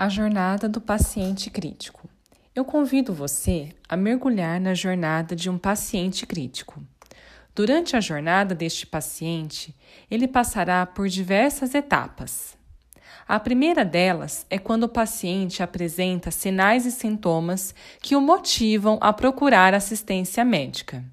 A jornada do paciente crítico. Eu convido você a mergulhar na jornada de um paciente crítico. Durante a jornada deste paciente, ele passará por diversas etapas. A primeira delas é quando o paciente apresenta sinais e sintomas que o motivam a procurar assistência médica.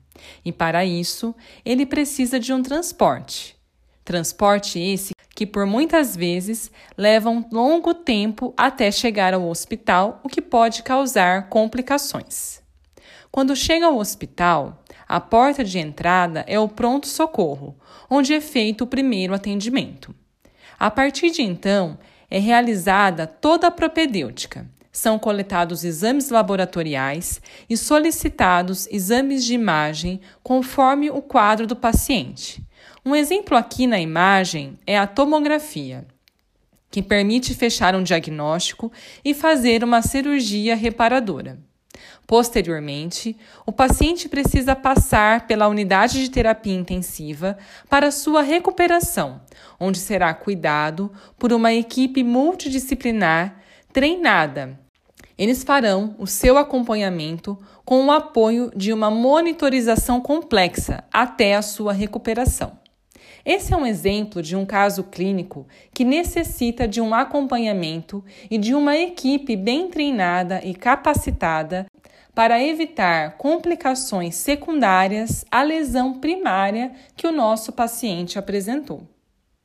E para isso, ele precisa de um transporte. Transporte esse que por muitas vezes leva um longo tempo até chegar ao hospital, o que pode causar complicações. Quando chega ao hospital, a porta de entrada é o pronto-socorro, onde é feito o primeiro atendimento. A partir de então, é realizada toda a propedêutica. São coletados exames laboratoriais e solicitados exames de imagem conforme o quadro do paciente. Um exemplo aqui na imagem é a tomografia, que permite fechar um diagnóstico e fazer uma cirurgia reparadora. Posteriormente, o paciente precisa passar pela unidade de terapia intensiva para sua recuperação, onde será cuidado por uma equipe multidisciplinar treinada. Eles farão o seu acompanhamento com o apoio de uma monitorização complexa até a sua recuperação. Esse é um exemplo de um caso clínico que necessita de um acompanhamento e de uma equipe bem treinada e capacitada para evitar complicações secundárias à lesão primária que o nosso paciente apresentou.